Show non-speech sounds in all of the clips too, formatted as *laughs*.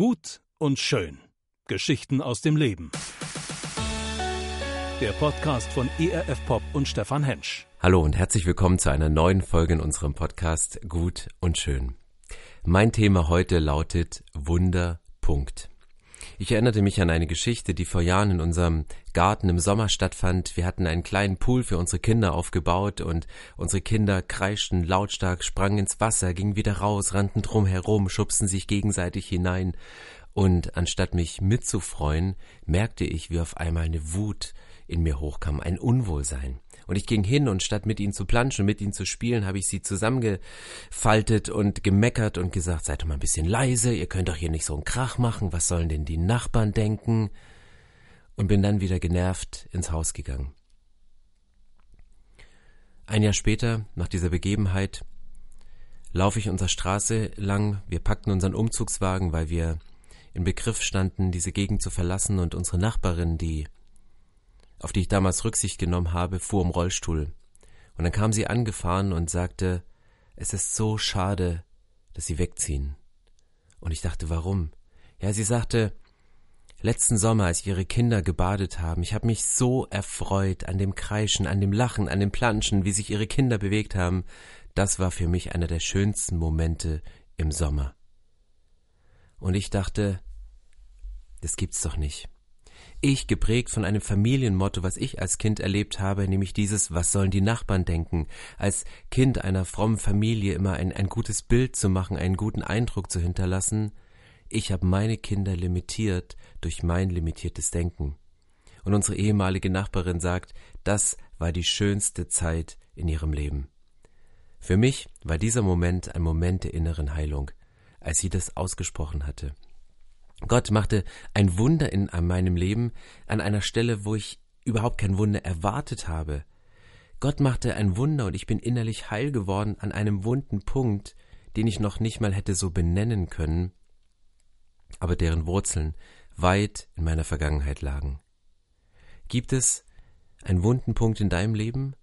Gut und schön. Geschichten aus dem Leben. Der Podcast von ERF Pop und Stefan Hensch. Hallo und herzlich willkommen zu einer neuen Folge in unserem Podcast Gut und schön. Mein Thema heute lautet Wunderpunkt. Ich erinnerte mich an eine Geschichte, die vor Jahren in unserem Garten im Sommer stattfand. Wir hatten einen kleinen Pool für unsere Kinder aufgebaut und unsere Kinder kreischten lautstark, sprangen ins Wasser, gingen wieder raus, rannten drum herum, schubsten sich gegenseitig hinein. Und anstatt mich mitzufreuen, merkte ich, wie auf einmal eine Wut in mir hochkam, ein Unwohlsein. Und ich ging hin und statt mit ihnen zu planschen, mit ihnen zu spielen, habe ich sie zusammengefaltet und gemeckert und gesagt, seid doch mal ein bisschen leise, ihr könnt doch hier nicht so einen Krach machen, was sollen denn die Nachbarn denken? Und bin dann wieder genervt ins Haus gegangen. Ein Jahr später, nach dieser Begebenheit, laufe ich unserer Straße lang, wir packten unseren Umzugswagen, weil wir im Begriff standen, diese Gegend zu verlassen und unsere Nachbarin, die auf die ich damals Rücksicht genommen habe, fuhr im Rollstuhl. Und dann kam sie angefahren und sagte, es ist so schade, dass Sie wegziehen. Und ich dachte, warum? Ja, sie sagte, letzten Sommer, als ihre Kinder gebadet haben, ich habe mich so erfreut an dem Kreischen, an dem Lachen, an dem Planschen, wie sich ihre Kinder bewegt haben. Das war für mich einer der schönsten Momente im Sommer. Und ich dachte, das gibt's doch nicht. Ich, geprägt von einem Familienmotto, was ich als Kind erlebt habe, nämlich dieses, was sollen die Nachbarn denken, als Kind einer frommen Familie immer ein, ein gutes Bild zu machen, einen guten Eindruck zu hinterlassen, ich habe meine Kinder limitiert durch mein limitiertes Denken. Und unsere ehemalige Nachbarin sagt, das war die schönste Zeit in ihrem Leben. Für mich war dieser Moment ein Moment der inneren Heilung, als sie das ausgesprochen hatte. Gott machte ein Wunder in meinem Leben an einer Stelle, wo ich überhaupt kein Wunder erwartet habe. Gott machte ein Wunder und ich bin innerlich heil geworden an einem wunden Punkt, den ich noch nicht mal hätte so benennen können, aber deren Wurzeln weit in meiner Vergangenheit lagen. Gibt es einen wunden Punkt in deinem Leben?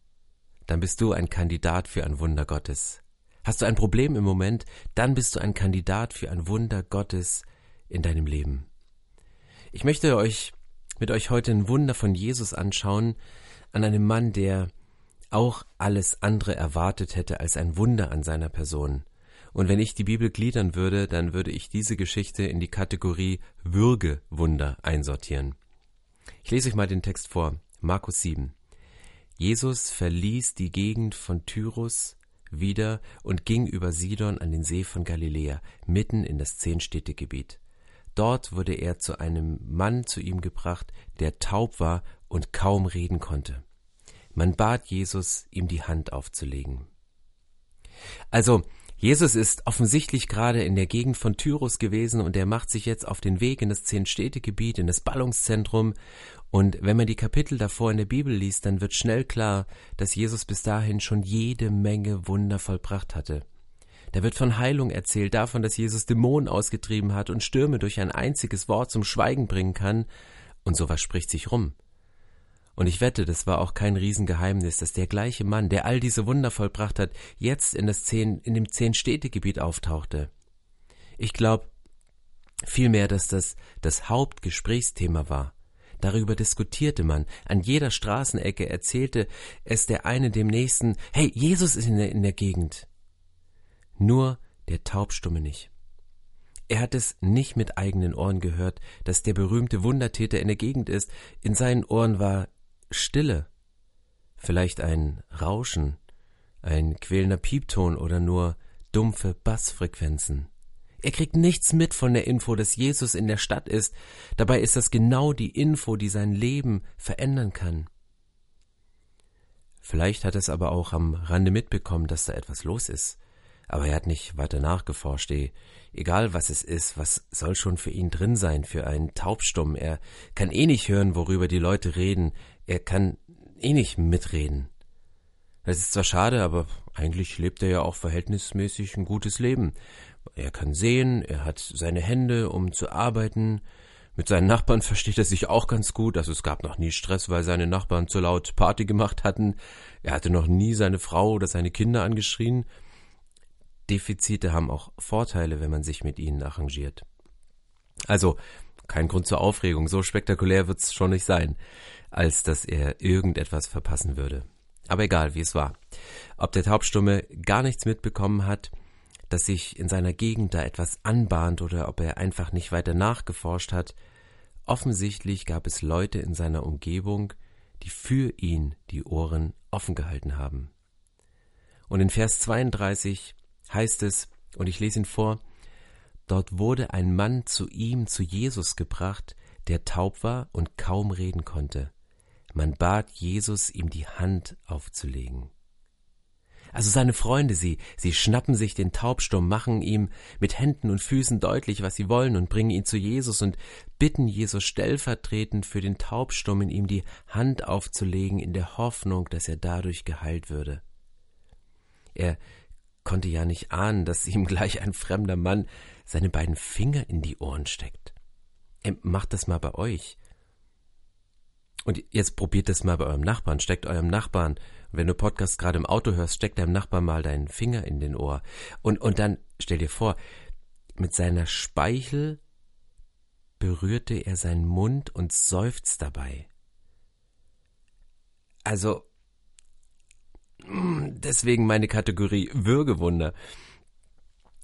Dann bist du ein Kandidat für ein Wunder Gottes. Hast du ein Problem im Moment, dann bist du ein Kandidat für ein Wunder Gottes, in deinem Leben. Ich möchte euch mit euch heute ein Wunder von Jesus anschauen, an einem Mann, der auch alles andere erwartet hätte als ein Wunder an seiner Person. Und wenn ich die Bibel gliedern würde, dann würde ich diese Geschichte in die Kategorie Würgewunder einsortieren. Ich lese euch mal den Text vor. Markus 7. Jesus verließ die Gegend von Tyrus wieder und ging über Sidon an den See von Galiläa, mitten in das Zehnstädtegebiet. Dort wurde er zu einem Mann zu ihm gebracht, der taub war und kaum reden konnte. Man bat Jesus, ihm die Hand aufzulegen. Also, Jesus ist offensichtlich gerade in der Gegend von Tyrus gewesen und er macht sich jetzt auf den Weg in das Zehn-Städte-Gebiet, in das Ballungszentrum. Und wenn man die Kapitel davor in der Bibel liest, dann wird schnell klar, dass Jesus bis dahin schon jede Menge Wunder vollbracht hatte. Da wird von Heilung erzählt, davon, dass Jesus Dämonen ausgetrieben hat und Stürme durch ein einziges Wort zum Schweigen bringen kann. Und sowas spricht sich rum. Und ich wette, das war auch kein Riesengeheimnis, dass der gleiche Mann, der all diese Wunder vollbracht hat, jetzt in, das zehn, in dem Zehn-Städte-Gebiet auftauchte. Ich glaube vielmehr, dass das das Hauptgesprächsthema war. Darüber diskutierte man. An jeder Straßenecke erzählte es der eine dem nächsten, hey, Jesus ist in der, in der Gegend nur der Taubstumme nicht. Er hat es nicht mit eigenen Ohren gehört, dass der berühmte Wundertäter in der Gegend ist. In seinen Ohren war Stille. Vielleicht ein Rauschen, ein quälender Piepton oder nur dumpfe Bassfrequenzen. Er kriegt nichts mit von der Info, dass Jesus in der Stadt ist. Dabei ist das genau die Info, die sein Leben verändern kann. Vielleicht hat er es aber auch am Rande mitbekommen, dass da etwas los ist aber er hat nicht weiter nachgeforscht. Egal was es ist, was soll schon für ihn drin sein, für einen Taubstumm. Er kann eh nicht hören, worüber die Leute reden. Er kann eh nicht mitreden. Das ist zwar schade, aber eigentlich lebt er ja auch verhältnismäßig ein gutes Leben. Er kann sehen, er hat seine Hände, um zu arbeiten. Mit seinen Nachbarn *laughs* versteht er sich auch ganz gut. Also es gab noch nie Stress, weil seine Nachbarn zu laut Party gemacht hatten. Er hatte noch nie seine Frau oder seine Kinder angeschrien. Defizite haben auch Vorteile, wenn man sich mit ihnen arrangiert. Also kein Grund zur Aufregung, so spektakulär wird's schon nicht sein, als dass er irgendetwas verpassen würde. Aber egal, wie es war. Ob der Taubstumme gar nichts mitbekommen hat, dass sich in seiner Gegend da etwas anbahnt oder ob er einfach nicht weiter nachgeforscht hat, offensichtlich gab es Leute in seiner Umgebung, die für ihn die Ohren offen gehalten haben. Und in Vers 32 heißt es, und ich lese ihn vor, Dort wurde ein Mann zu ihm, zu Jesus gebracht, der taub war und kaum reden konnte. Man bat Jesus, ihm die Hand aufzulegen. Also seine Freunde, sie, sie schnappen sich den Taubsturm, machen ihm mit Händen und Füßen deutlich, was sie wollen und bringen ihn zu Jesus und bitten Jesus stellvertretend für den Taubsturm in ihm die Hand aufzulegen in der Hoffnung, dass er dadurch geheilt würde. Er konnte ja nicht ahnen, dass ihm gleich ein fremder Mann seine beiden Finger in die Ohren steckt. Er macht das mal bei euch. Und jetzt probiert das mal bei eurem Nachbarn. Steckt eurem Nachbarn, wenn du Podcast gerade im Auto hörst, steckt deinem Nachbarn mal deinen Finger in den Ohr. Und, und dann stell dir vor, mit seiner Speichel berührte er seinen Mund und seufzt dabei. Also, deswegen meine Kategorie Würgewunder.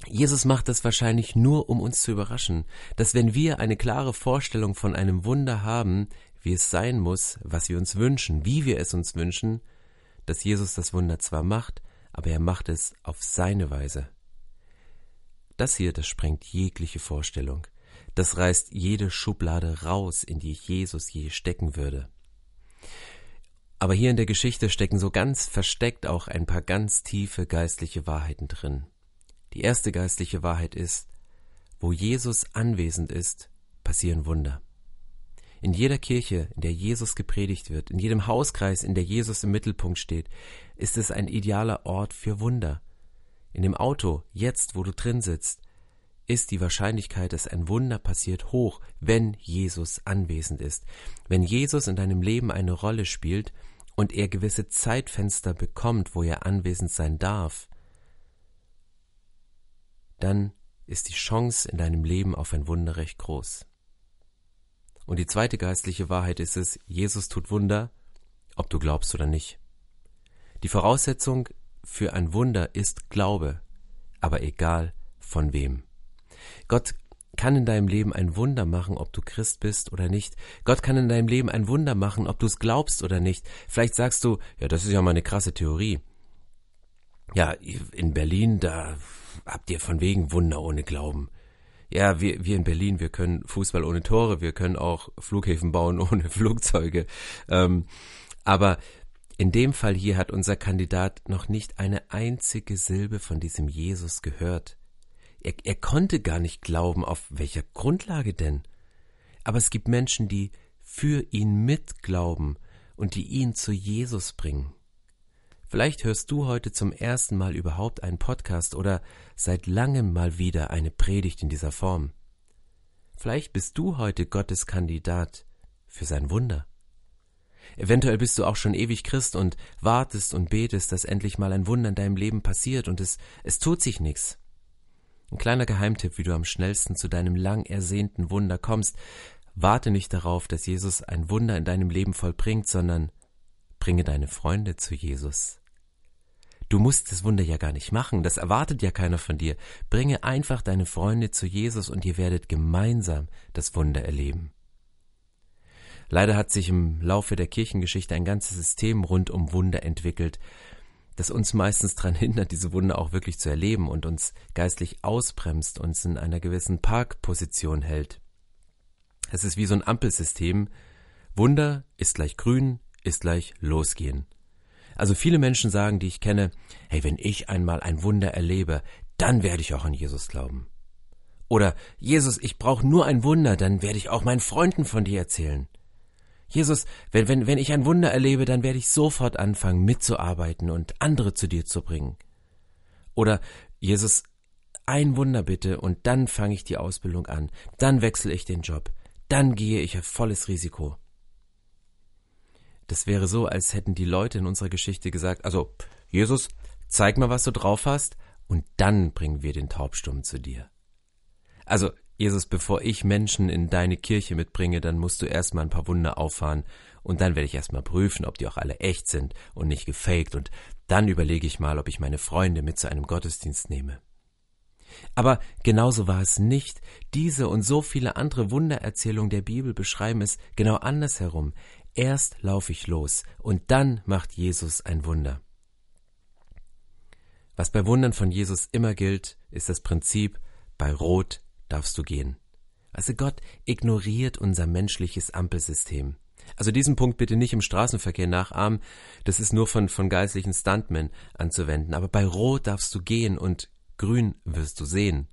Jesus macht das wahrscheinlich nur, um uns zu überraschen, dass wenn wir eine klare Vorstellung von einem Wunder haben, wie es sein muss, was wir uns wünschen, wie wir es uns wünschen, dass Jesus das Wunder zwar macht, aber er macht es auf seine Weise. Das hier, das sprengt jegliche Vorstellung. Das reißt jede Schublade raus, in die Jesus je stecken würde. Aber hier in der Geschichte stecken so ganz versteckt auch ein paar ganz tiefe geistliche Wahrheiten drin. Die erste geistliche Wahrheit ist, wo Jesus anwesend ist, passieren Wunder. In jeder Kirche, in der Jesus gepredigt wird, in jedem Hauskreis, in der Jesus im Mittelpunkt steht, ist es ein idealer Ort für Wunder. In dem Auto, jetzt, wo du drin sitzt, ist die Wahrscheinlichkeit, dass ein Wunder passiert, hoch, wenn Jesus anwesend ist. Wenn Jesus in deinem Leben eine Rolle spielt, und er gewisse Zeitfenster bekommt, wo er anwesend sein darf, dann ist die Chance in deinem Leben auf ein Wunder recht groß. Und die zweite geistliche Wahrheit ist es, Jesus tut Wunder, ob du glaubst oder nicht. Die Voraussetzung für ein Wunder ist Glaube, aber egal von wem. Gott kann in deinem Leben ein Wunder machen, ob du Christ bist oder nicht. Gott kann in deinem Leben ein Wunder machen, ob du es glaubst oder nicht. Vielleicht sagst du, ja, das ist ja mal eine krasse Theorie. Ja, in Berlin, da habt ihr von wegen Wunder ohne Glauben. Ja, wir, wir in Berlin, wir können Fußball ohne Tore, wir können auch Flughäfen bauen *laughs* ohne Flugzeuge. Ähm, aber in dem Fall hier hat unser Kandidat noch nicht eine einzige Silbe von diesem Jesus gehört. Er, er konnte gar nicht glauben, auf welcher Grundlage denn. Aber es gibt Menschen, die für ihn mitglauben und die ihn zu Jesus bringen. Vielleicht hörst du heute zum ersten Mal überhaupt einen Podcast oder seit langem mal wieder eine Predigt in dieser Form. Vielleicht bist du heute Gottes Kandidat für sein Wunder. Eventuell bist du auch schon ewig Christ und wartest und betest, dass endlich mal ein Wunder in deinem Leben passiert und es, es tut sich nichts. Ein kleiner Geheimtipp, wie du am schnellsten zu deinem lang ersehnten Wunder kommst. Warte nicht darauf, dass Jesus ein Wunder in deinem Leben vollbringt, sondern bringe deine Freunde zu Jesus. Du musst das Wunder ja gar nicht machen, das erwartet ja keiner von dir. Bringe einfach deine Freunde zu Jesus und ihr werdet gemeinsam das Wunder erleben. Leider hat sich im Laufe der Kirchengeschichte ein ganzes System rund um Wunder entwickelt, das uns meistens daran hindert, diese Wunder auch wirklich zu erleben und uns geistlich ausbremst, uns in einer gewissen Parkposition hält. Es ist wie so ein Ampelsystem. Wunder ist gleich grün, ist gleich losgehen. Also viele Menschen sagen, die ich kenne, hey, wenn ich einmal ein Wunder erlebe, dann werde ich auch an Jesus glauben. Oder Jesus, ich brauche nur ein Wunder, dann werde ich auch meinen Freunden von dir erzählen. Jesus, wenn, wenn, wenn ich ein Wunder erlebe, dann werde ich sofort anfangen, mitzuarbeiten und andere zu dir zu bringen. Oder Jesus, ein Wunder bitte und dann fange ich die Ausbildung an, dann wechsle ich den Job, dann gehe ich auf volles Risiko. Das wäre so, als hätten die Leute in unserer Geschichte gesagt, also Jesus, zeig mal, was du drauf hast, und dann bringen wir den Taubstummen zu dir. Also Jesus, bevor ich Menschen in deine Kirche mitbringe, dann musst du erstmal ein paar Wunder auffahren und dann werde ich erstmal prüfen, ob die auch alle echt sind und nicht gefaked und dann überlege ich mal, ob ich meine Freunde mit zu einem Gottesdienst nehme. Aber genauso war es nicht. Diese und so viele andere Wundererzählungen der Bibel beschreiben es genau andersherum. Erst laufe ich los und dann macht Jesus ein Wunder. Was bei Wundern von Jesus immer gilt, ist das Prinzip, bei Rot darfst du gehen. Also Gott ignoriert unser menschliches Ampelsystem. Also diesen Punkt bitte nicht im Straßenverkehr nachahmen, das ist nur von, von geistlichen Stuntmen anzuwenden. Aber bei Rot darfst du gehen und grün wirst du sehen.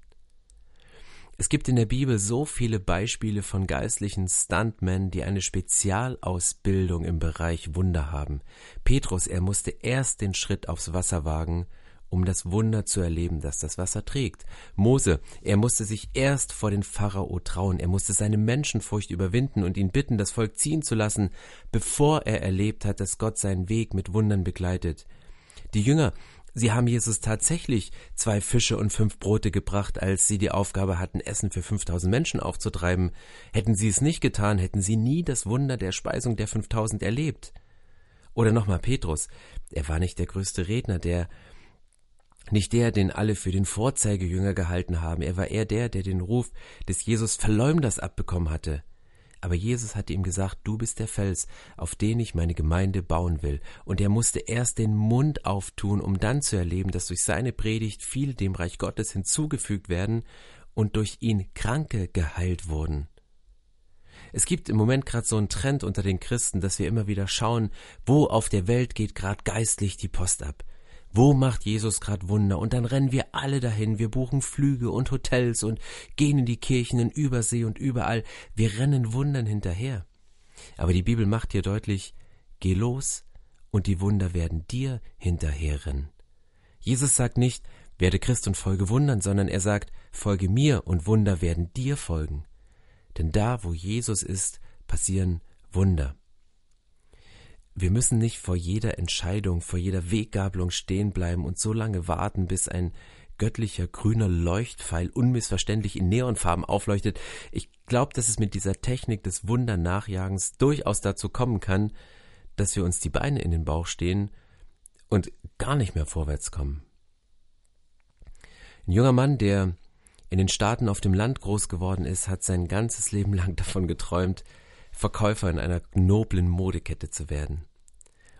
Es gibt in der Bibel so viele Beispiele von geistlichen Stuntmen, die eine Spezialausbildung im Bereich Wunder haben. Petrus, er musste erst den Schritt aufs Wasser wagen, um das Wunder zu erleben, das das Wasser trägt. Mose, er musste sich erst vor den Pharao trauen, er musste seine Menschenfurcht überwinden und ihn bitten, das Volk ziehen zu lassen, bevor er erlebt hat, dass Gott seinen Weg mit Wundern begleitet. Die Jünger, sie haben Jesus tatsächlich zwei Fische und fünf Brote gebracht, als sie die Aufgabe hatten, Essen für 5000 Menschen aufzutreiben. Hätten sie es nicht getan, hätten sie nie das Wunder der Speisung der 5000 erlebt. Oder nochmal Petrus, er war nicht der größte Redner, der nicht der, den alle für den Vorzeigejünger gehalten haben, er war eher der, der den Ruf des Jesus Verleumders abbekommen hatte. Aber Jesus hatte ihm gesagt, du bist der Fels, auf den ich meine Gemeinde bauen will. Und er musste erst den Mund auftun, um dann zu erleben, dass durch seine Predigt viele dem Reich Gottes hinzugefügt werden und durch ihn Kranke geheilt wurden. Es gibt im Moment gerade so einen Trend unter den Christen, dass wir immer wieder schauen, wo auf der Welt geht gerade geistlich die Post ab. Wo macht Jesus gerade Wunder? Und dann rennen wir alle dahin, wir buchen Flüge und Hotels und gehen in die Kirchen in Übersee und überall. Wir rennen Wundern hinterher. Aber die Bibel macht dir deutlich, geh los und die Wunder werden dir hinterherrennen. Jesus sagt nicht, werde Christ und folge Wundern, sondern er sagt, folge mir und Wunder werden dir folgen. Denn da, wo Jesus ist, passieren Wunder. Wir müssen nicht vor jeder Entscheidung, vor jeder Weggabelung stehen bleiben und so lange warten, bis ein göttlicher grüner Leuchtpfeil unmissverständlich in Neonfarben aufleuchtet. Ich glaube, dass es mit dieser Technik des Wundernachjagens durchaus dazu kommen kann, dass wir uns die Beine in den Bauch stehen und gar nicht mehr vorwärts kommen. Ein junger Mann, der in den Staaten auf dem Land groß geworden ist, hat sein ganzes Leben lang *laughs* davon geträumt, Verkäufer in einer noblen Modekette zu werden.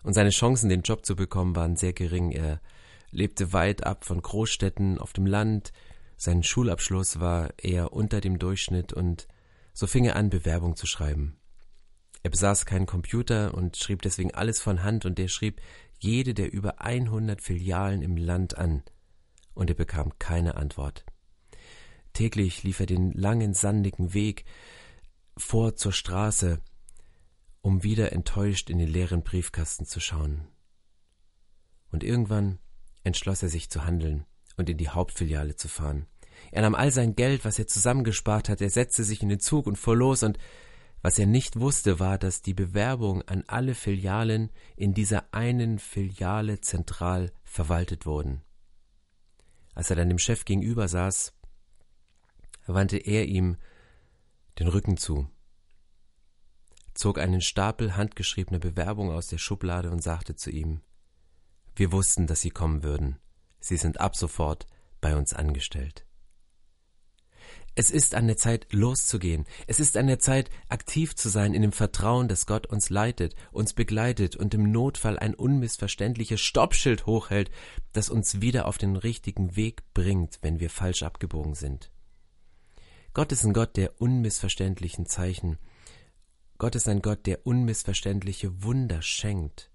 Und seine Chancen, den Job zu bekommen, waren sehr gering. Er lebte weit ab von Großstädten auf dem Land, sein Schulabschluss war eher unter dem Durchschnitt und so fing er an, Bewerbung zu schreiben. Er besaß keinen Computer und schrieb deswegen alles von Hand und er schrieb jede der über 100 Filialen im Land an und er bekam keine Antwort. Täglich lief er den langen, sandigen Weg, vor zur Straße, um wieder enttäuscht in den leeren Briefkasten zu schauen. Und irgendwann entschloss er sich zu handeln und in die Hauptfiliale zu fahren. Er nahm all sein Geld, was er zusammengespart hatte, er setzte sich in den Zug und fuhr los, und was er nicht wusste, war, dass die Bewerbung an alle Filialen in dieser einen Filiale zentral verwaltet wurden. Als er dann dem Chef gegenüber saß, wandte er ihm den Rücken zu, zog einen Stapel handgeschriebener Bewerbungen aus der Schublade und sagte zu ihm Wir wussten, dass Sie kommen würden. Sie sind ab sofort bei uns angestellt. Es ist an der Zeit, loszugehen. Es ist an der Zeit, aktiv zu sein in dem Vertrauen, dass Gott uns leitet, uns begleitet und im Notfall ein unmissverständliches Stoppschild hochhält, das uns wieder auf den richtigen Weg bringt, wenn wir falsch abgebogen sind. Gott ist ein Gott der unmissverständlichen Zeichen. Gott ist ein Gott, der unmissverständliche Wunder schenkt.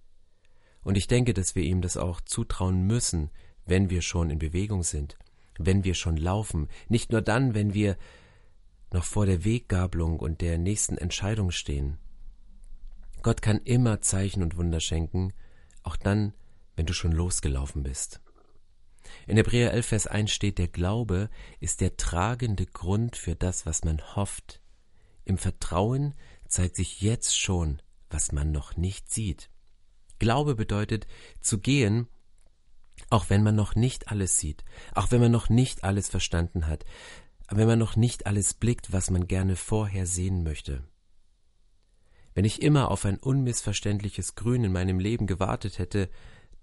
Und ich denke, dass wir ihm das auch zutrauen müssen, wenn wir schon in Bewegung sind, wenn wir schon laufen, nicht nur dann, wenn wir noch vor der Weggabelung und der nächsten Entscheidung stehen. Gott kann immer Zeichen und Wunder schenken, auch dann, wenn du schon losgelaufen bist. In Hebräer 11, Vers 1 steht, der Glaube ist der tragende Grund für das, was man hofft. Im Vertrauen zeigt sich jetzt schon, was man noch nicht sieht. Glaube bedeutet zu gehen, auch wenn man noch nicht alles sieht, auch wenn man noch nicht alles verstanden hat, wenn man noch nicht alles blickt, was man gerne vorher sehen möchte. Wenn ich immer auf ein unmissverständliches Grün in meinem Leben gewartet hätte,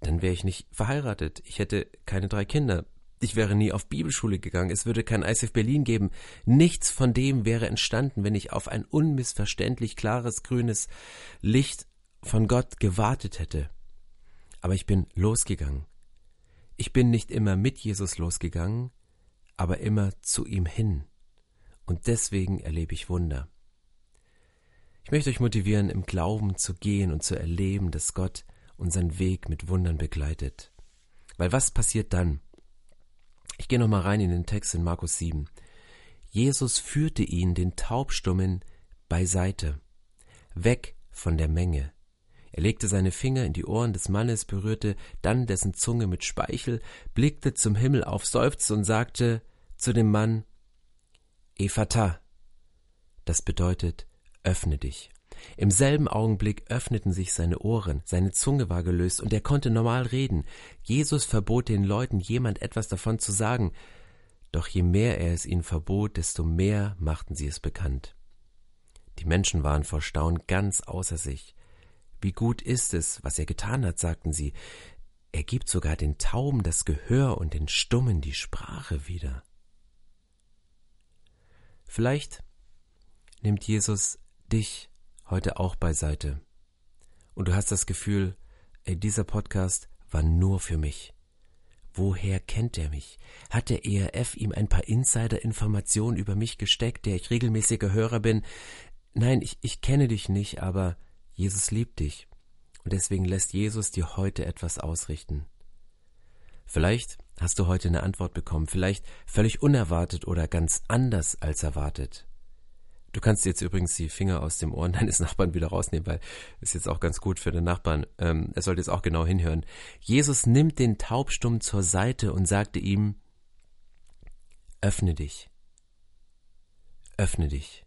dann wäre ich nicht verheiratet, ich hätte keine drei Kinder, ich wäre nie auf Bibelschule gegangen, es würde kein ICF Berlin geben, nichts von dem wäre entstanden, wenn ich auf ein unmissverständlich klares grünes Licht von Gott gewartet hätte. Aber ich bin losgegangen. Ich bin nicht immer mit Jesus losgegangen, aber immer zu ihm hin. Und deswegen erlebe ich Wunder. Ich möchte euch motivieren, im Glauben zu gehen und zu erleben, dass Gott unseren Weg mit Wundern begleitet. Weil was passiert dann? Ich gehe nochmal rein in den Text in Markus 7. Jesus führte ihn, den Taubstummen, beiseite, weg von der Menge. Er legte seine Finger in die Ohren des Mannes, berührte dann dessen Zunge mit Speichel, blickte zum Himmel auf, seufzte und sagte zu dem Mann, Ephata. Das bedeutet, öffne dich. Im selben Augenblick öffneten sich seine Ohren, seine Zunge war gelöst und er konnte normal reden. Jesus verbot den Leuten, jemand etwas davon zu sagen, doch je mehr er es ihnen verbot, desto mehr machten sie es bekannt. Die Menschen waren vor Staunen ganz außer sich. Wie gut ist es, was er getan hat, sagten sie. Er gibt sogar den Tauben das Gehör und den Stummen die Sprache wieder. Vielleicht nimmt Jesus dich heute auch beiseite. Und du hast das Gefühl, ey, dieser Podcast war nur für mich. Woher kennt er mich? Hat der ERF ihm ein paar Insider-Informationen über mich gesteckt, der ich regelmäßiger Hörer bin? Nein, ich, ich kenne dich nicht, aber Jesus liebt dich und deswegen lässt Jesus dir heute etwas ausrichten. Vielleicht hast du heute eine Antwort bekommen, vielleicht völlig unerwartet oder ganz anders als erwartet. Du kannst jetzt übrigens die Finger aus dem Ohren *laughs* deines Nachbarn wieder rausnehmen, weil ist jetzt auch ganz gut für den Nachbarn. Ähm, er sollte jetzt auch genau hinhören. Jesus nimmt den Taubstumm zur Seite und sagte ihm, öffne dich. Öffne dich.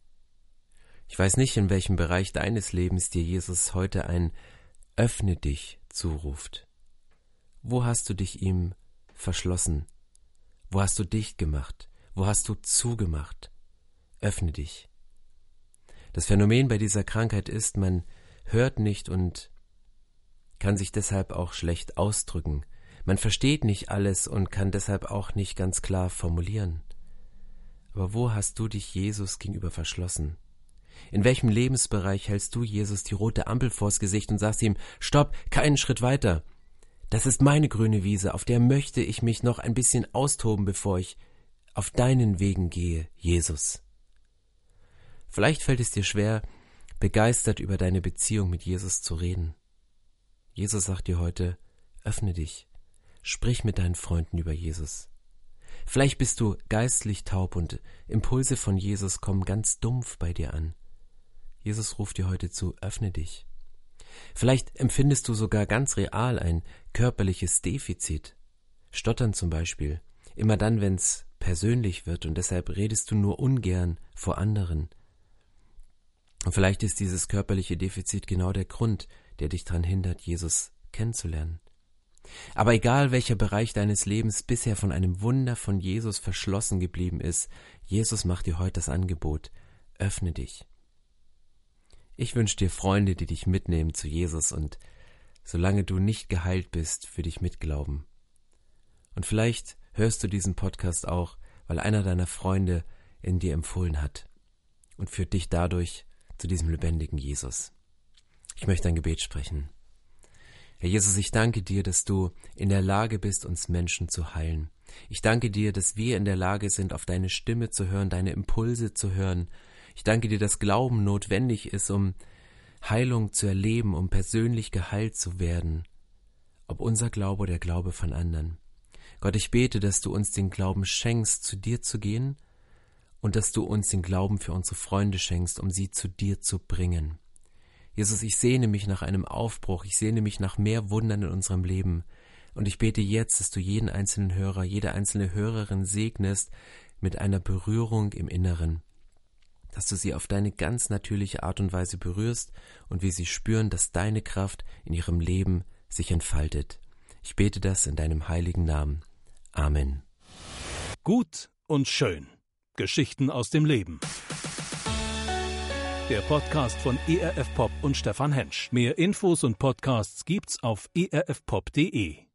Ich weiß nicht, in welchem Bereich deines Lebens dir Jesus heute ein Öffne dich zuruft. Wo hast du dich ihm verschlossen? Wo hast du dicht gemacht? Wo hast du zugemacht? Öffne dich. Das Phänomen bei dieser Krankheit ist, man hört nicht und kann sich deshalb auch schlecht ausdrücken. Man versteht nicht alles und kann deshalb auch nicht ganz klar formulieren. Aber wo hast du dich Jesus gegenüber verschlossen? In welchem Lebensbereich hältst du Jesus die rote Ampel vors Gesicht und sagst ihm, stopp, keinen Schritt weiter. Das ist meine grüne Wiese, auf der möchte ich mich noch ein bisschen austoben, bevor ich auf deinen Wegen gehe, Jesus. Vielleicht fällt es dir schwer, begeistert über deine Beziehung mit Jesus zu reden. Jesus sagt dir heute, öffne dich, sprich mit deinen Freunden über Jesus. Vielleicht bist du geistlich taub und Impulse von Jesus kommen ganz dumpf bei dir an. Jesus ruft dir heute zu, öffne dich. Vielleicht empfindest du sogar ganz real ein körperliches Defizit. Stottern zum Beispiel. Immer dann, wenn's persönlich wird und deshalb redest du nur ungern vor anderen. Und vielleicht ist dieses körperliche Defizit genau der Grund, der dich daran hindert, Jesus kennenzulernen. Aber egal welcher Bereich deines Lebens bisher von einem Wunder von Jesus verschlossen geblieben ist, Jesus macht dir heute das Angebot, öffne dich. Ich wünsche dir Freunde, die dich mitnehmen zu Jesus und solange du nicht geheilt bist, für dich mitglauben. Und vielleicht hörst du diesen Podcast auch, weil einer deiner Freunde in dir empfohlen hat und führt dich dadurch zu diesem lebendigen Jesus. Ich möchte ein Gebet sprechen. Herr Jesus, ich danke dir, dass du in der Lage bist, uns Menschen zu heilen. Ich danke dir, dass wir in der Lage sind, auf deine Stimme zu hören, deine Impulse zu hören ich danke dir, dass Glauben notwendig ist, um Heilung zu erleben, um persönlich geheilt zu werden, ob unser Glaube oder der Glaube von anderen. Gott, ich bete, dass du uns den Glauben schenkst, zu dir zu gehen, und dass du uns den Glauben für unsere Freunde schenkst, um sie zu dir zu bringen. Jesus, ich sehne mich nach einem Aufbruch, ich sehne mich nach mehr Wundern in unserem Leben, und ich bete jetzt, dass du jeden einzelnen Hörer, jede einzelne Hörerin segnest mit einer Berührung im Inneren dass du sie auf deine ganz natürliche Art und Weise berührst und wie sie spüren, dass deine Kraft in ihrem Leben sich entfaltet. Ich bete das in deinem heiligen Namen. Amen. Gut und schön. Geschichten aus dem Leben. Der Podcast von ERF Pop und Stefan Hensch. Mehr Infos und Podcasts gibt's auf erfpop.de.